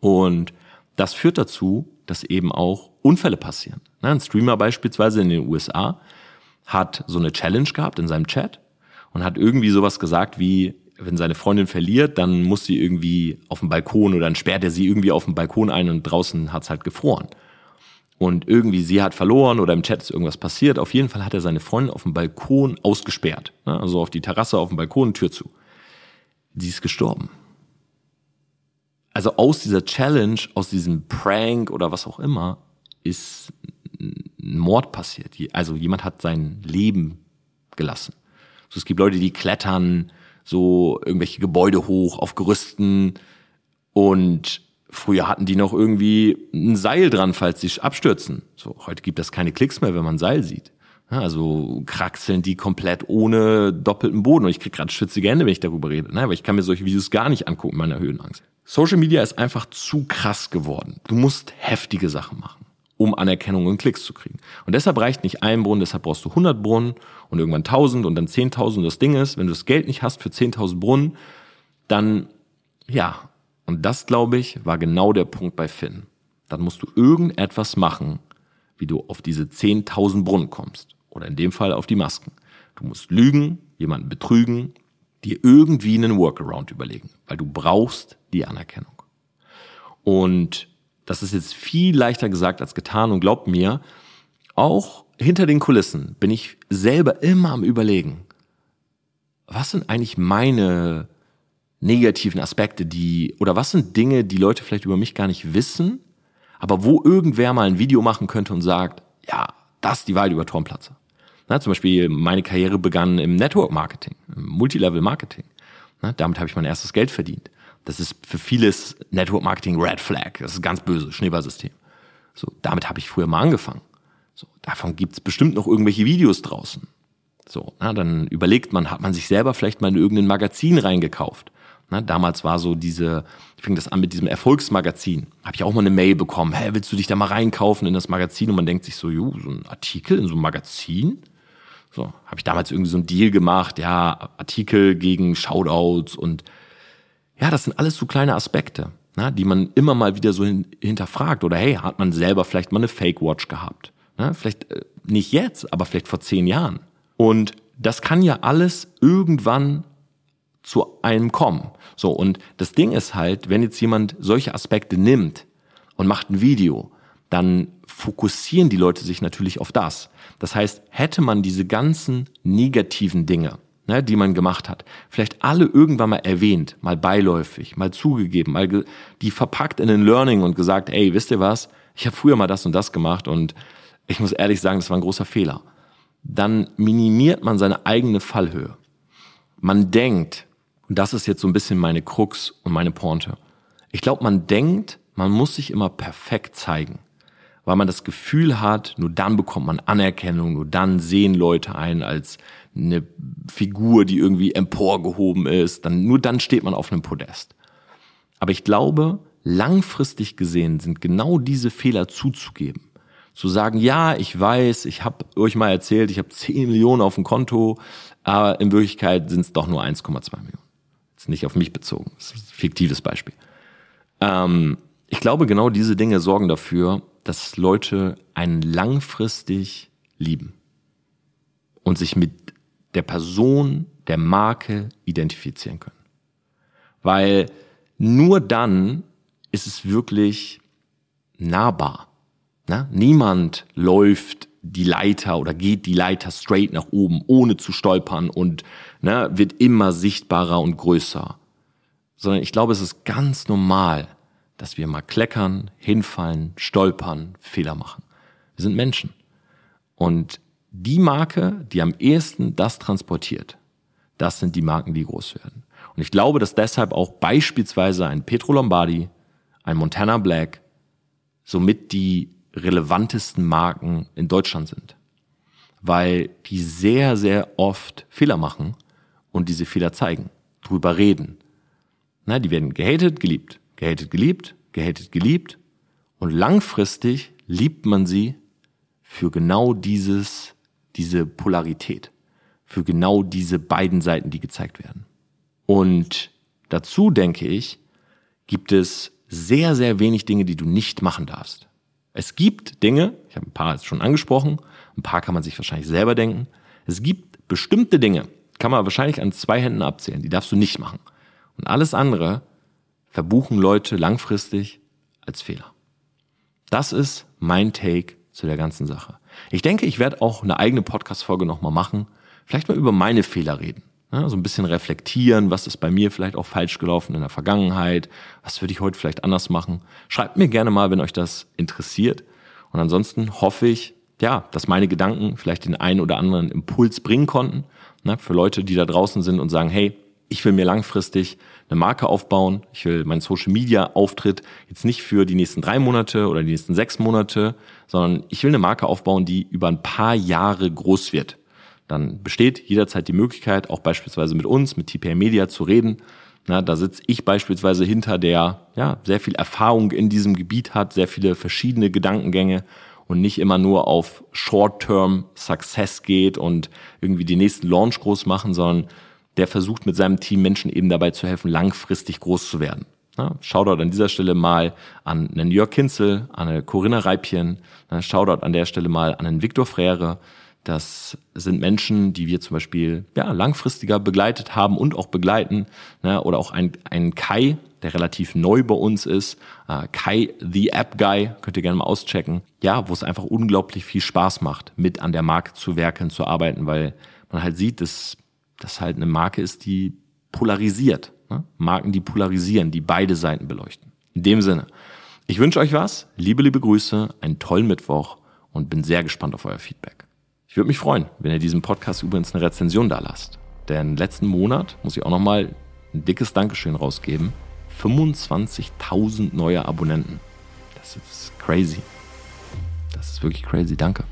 Und das führt dazu, dass eben auch Unfälle passieren. Ne? Ein Streamer beispielsweise in den USA hat so eine Challenge gehabt in seinem Chat und hat irgendwie sowas gesagt wie, wenn seine Freundin verliert, dann muss sie irgendwie auf dem Balkon oder dann sperrt er sie irgendwie auf dem Balkon ein und draußen hat's halt gefroren. Und irgendwie sie hat verloren oder im Chat ist irgendwas passiert. Auf jeden Fall hat er seine Freundin auf dem Balkon ausgesperrt. Ne? Also auf die Terrasse, auf dem Balkon, Tür zu. Sie ist gestorben. Also aus dieser Challenge, aus diesem Prank oder was auch immer, ist ein Mord passiert. Also jemand hat sein Leben gelassen. So, es gibt Leute, die klettern so irgendwelche Gebäude hoch auf Gerüsten und früher hatten die noch irgendwie ein Seil dran, falls sie abstürzen. So, heute gibt es keine Klicks mehr, wenn man ein Seil sieht. Also kraxeln die komplett ohne doppelten Boden. Und ich krieg gerade schwitzige Hände, wenn ich darüber rede, ne? weil ich kann mir solche Videos gar nicht angucken, meiner Höhenangst. Social Media ist einfach zu krass geworden. Du musst heftige Sachen machen, um Anerkennung und Klicks zu kriegen. Und deshalb reicht nicht ein Brunnen, deshalb brauchst du 100 Brunnen und irgendwann 1000 und dann 10.000. Das Ding ist, wenn du das Geld nicht hast für 10.000 Brunnen, dann, ja, und das, glaube ich, war genau der Punkt bei Finn. Dann musst du irgendetwas machen, wie du auf diese 10.000 Brunnen kommst. Oder in dem Fall auf die Masken. Du musst lügen, jemanden betrügen, dir irgendwie einen Workaround überlegen, weil du brauchst die Anerkennung. Und das ist jetzt viel leichter gesagt als getan und glaubt mir, auch hinter den Kulissen bin ich selber immer am überlegen, was sind eigentlich meine negativen Aspekte, die, oder was sind Dinge, die Leute vielleicht über mich gar nicht wissen, aber wo irgendwer mal ein Video machen könnte und sagt, ja, das ist die Wahrheit über Turmplatzer. Na, zum Beispiel meine Karriere begann im Network Marketing, im Multilevel Marketing. Na, damit habe ich mein erstes Geld verdient. Das ist für vieles Network Marketing Red Flag. Das ist ganz böse, Schneeballsystem. So, damit habe ich früher mal angefangen. So, davon gibt's bestimmt noch irgendwelche Videos draußen. So, na, dann überlegt man, hat man sich selber vielleicht mal in irgendein Magazin reingekauft. Na, damals war so diese, ich fing das an mit diesem Erfolgsmagazin. Habe ich auch mal eine Mail bekommen, hä, willst du dich da mal reinkaufen in das Magazin? Und man denkt sich so, jo, so ein Artikel in so einem Magazin? So, habe ich damals irgendwie so einen Deal gemacht, ja, Artikel gegen Shoutouts und ja, das sind alles so kleine Aspekte, na, die man immer mal wieder so hin, hinterfragt. Oder hey, hat man selber vielleicht mal eine Fake Watch gehabt? Na, vielleicht äh, nicht jetzt, aber vielleicht vor zehn Jahren. Und das kann ja alles irgendwann zu einem kommen. So, und das Ding ist halt, wenn jetzt jemand solche Aspekte nimmt und macht ein Video, dann fokussieren die Leute sich natürlich auf das. Das heißt, hätte man diese ganzen negativen Dinge, ne, die man gemacht hat, vielleicht alle irgendwann mal erwähnt, mal beiläufig, mal zugegeben, mal die verpackt in ein Learning und gesagt, ey, wisst ihr was? Ich habe früher mal das und das gemacht und ich muss ehrlich sagen, das war ein großer Fehler. Dann minimiert man seine eigene Fallhöhe. Man denkt, und das ist jetzt so ein bisschen meine Krux und meine Pointe. Ich glaube, man denkt, man muss sich immer perfekt zeigen weil man das Gefühl hat, nur dann bekommt man Anerkennung, nur dann sehen Leute einen als eine Figur, die irgendwie emporgehoben ist, dann nur dann steht man auf einem Podest. Aber ich glaube, langfristig gesehen sind genau diese Fehler zuzugeben. Zu sagen, ja, ich weiß, ich habe euch mal erzählt, ich habe 10 Millionen auf dem Konto, aber in Wirklichkeit sind es doch nur 1,2 Millionen. Ist nicht auf mich bezogen, das ist ein fiktives Beispiel. Ähm, ich glaube, genau diese Dinge sorgen dafür, dass Leute einen langfristig lieben und sich mit der Person, der Marke identifizieren können. Weil nur dann ist es wirklich nahbar. Ne? Niemand läuft die Leiter oder geht die Leiter straight nach oben, ohne zu stolpern und ne, wird immer sichtbarer und größer. Sondern ich glaube, es ist ganz normal, dass wir mal kleckern, hinfallen, stolpern, Fehler machen. Wir sind Menschen. Und die Marke, die am ehesten das transportiert, das sind die Marken, die groß werden. Und ich glaube, dass deshalb auch beispielsweise ein Petro Lombardi, ein Montana Black somit die relevantesten Marken in Deutschland sind. Weil die sehr, sehr oft Fehler machen und diese Fehler zeigen, drüber reden. Na, die werden gehatet, geliebt gehatet, geliebt, gehatet, geliebt. Und langfristig liebt man sie für genau dieses, diese Polarität. für genau diese beiden Seiten, die gezeigt werden. Und dazu denke ich, gibt es sehr, sehr wenig Dinge, die du nicht machen darfst. Es gibt Dinge, ich habe ein paar jetzt schon angesprochen, ein paar kann man sich wahrscheinlich selber denken. Es gibt bestimmte Dinge, kann man wahrscheinlich an zwei Händen abzählen, die darfst du nicht machen. Und alles andere verbuchen Leute langfristig als Fehler. Das ist mein Take zu der ganzen Sache. Ich denke, ich werde auch eine eigene Podcast-Folge nochmal machen. Vielleicht mal über meine Fehler reden. Ja, so ein bisschen reflektieren, was ist bei mir vielleicht auch falsch gelaufen in der Vergangenheit, was würde ich heute vielleicht anders machen. Schreibt mir gerne mal, wenn euch das interessiert. Und ansonsten hoffe ich, ja, dass meine Gedanken vielleicht den einen oder anderen Impuls bringen konnten. Ne, für Leute, die da draußen sind und sagen, hey, ich will mir langfristig eine Marke aufbauen. Ich will meinen Social Media Auftritt jetzt nicht für die nächsten drei Monate oder die nächsten sechs Monate, sondern ich will eine Marke aufbauen, die über ein paar Jahre groß wird. Dann besteht jederzeit die Möglichkeit, auch beispielsweise mit uns, mit TPA Media zu reden. Na, da sitze ich beispielsweise hinter, der ja sehr viel Erfahrung in diesem Gebiet hat, sehr viele verschiedene Gedankengänge und nicht immer nur auf Short-Term Success geht und irgendwie die nächsten Launch groß machen, sondern der versucht mit seinem Team Menschen eben dabei zu helfen, langfristig groß zu werden. Shoutout an dieser Stelle mal an einen Jörg Kinzel, an eine Corinna Reipchen, Shoutout an der Stelle mal an einen Viktor Frere. Das sind Menschen, die wir zum Beispiel ja, langfristiger begleitet haben und auch begleiten. Oder auch ein, ein Kai, der relativ neu bei uns ist. Äh, Kai, the App Guy, könnt ihr gerne mal auschecken. Ja, wo es einfach unglaublich viel Spaß macht, mit an der Marke zu werkeln, zu arbeiten, weil man halt sieht, dass das halt eine Marke ist, die polarisiert. Ne? Marken, die polarisieren, die beide Seiten beleuchten. In dem Sinne, ich wünsche euch was, liebe, liebe Grüße, einen tollen Mittwoch und bin sehr gespannt auf euer Feedback. Ich würde mich freuen, wenn ihr diesem Podcast übrigens eine Rezension da lasst. Denn letzten Monat muss ich auch nochmal ein dickes Dankeschön rausgeben. 25.000 neue Abonnenten. Das ist crazy. Das ist wirklich crazy. Danke.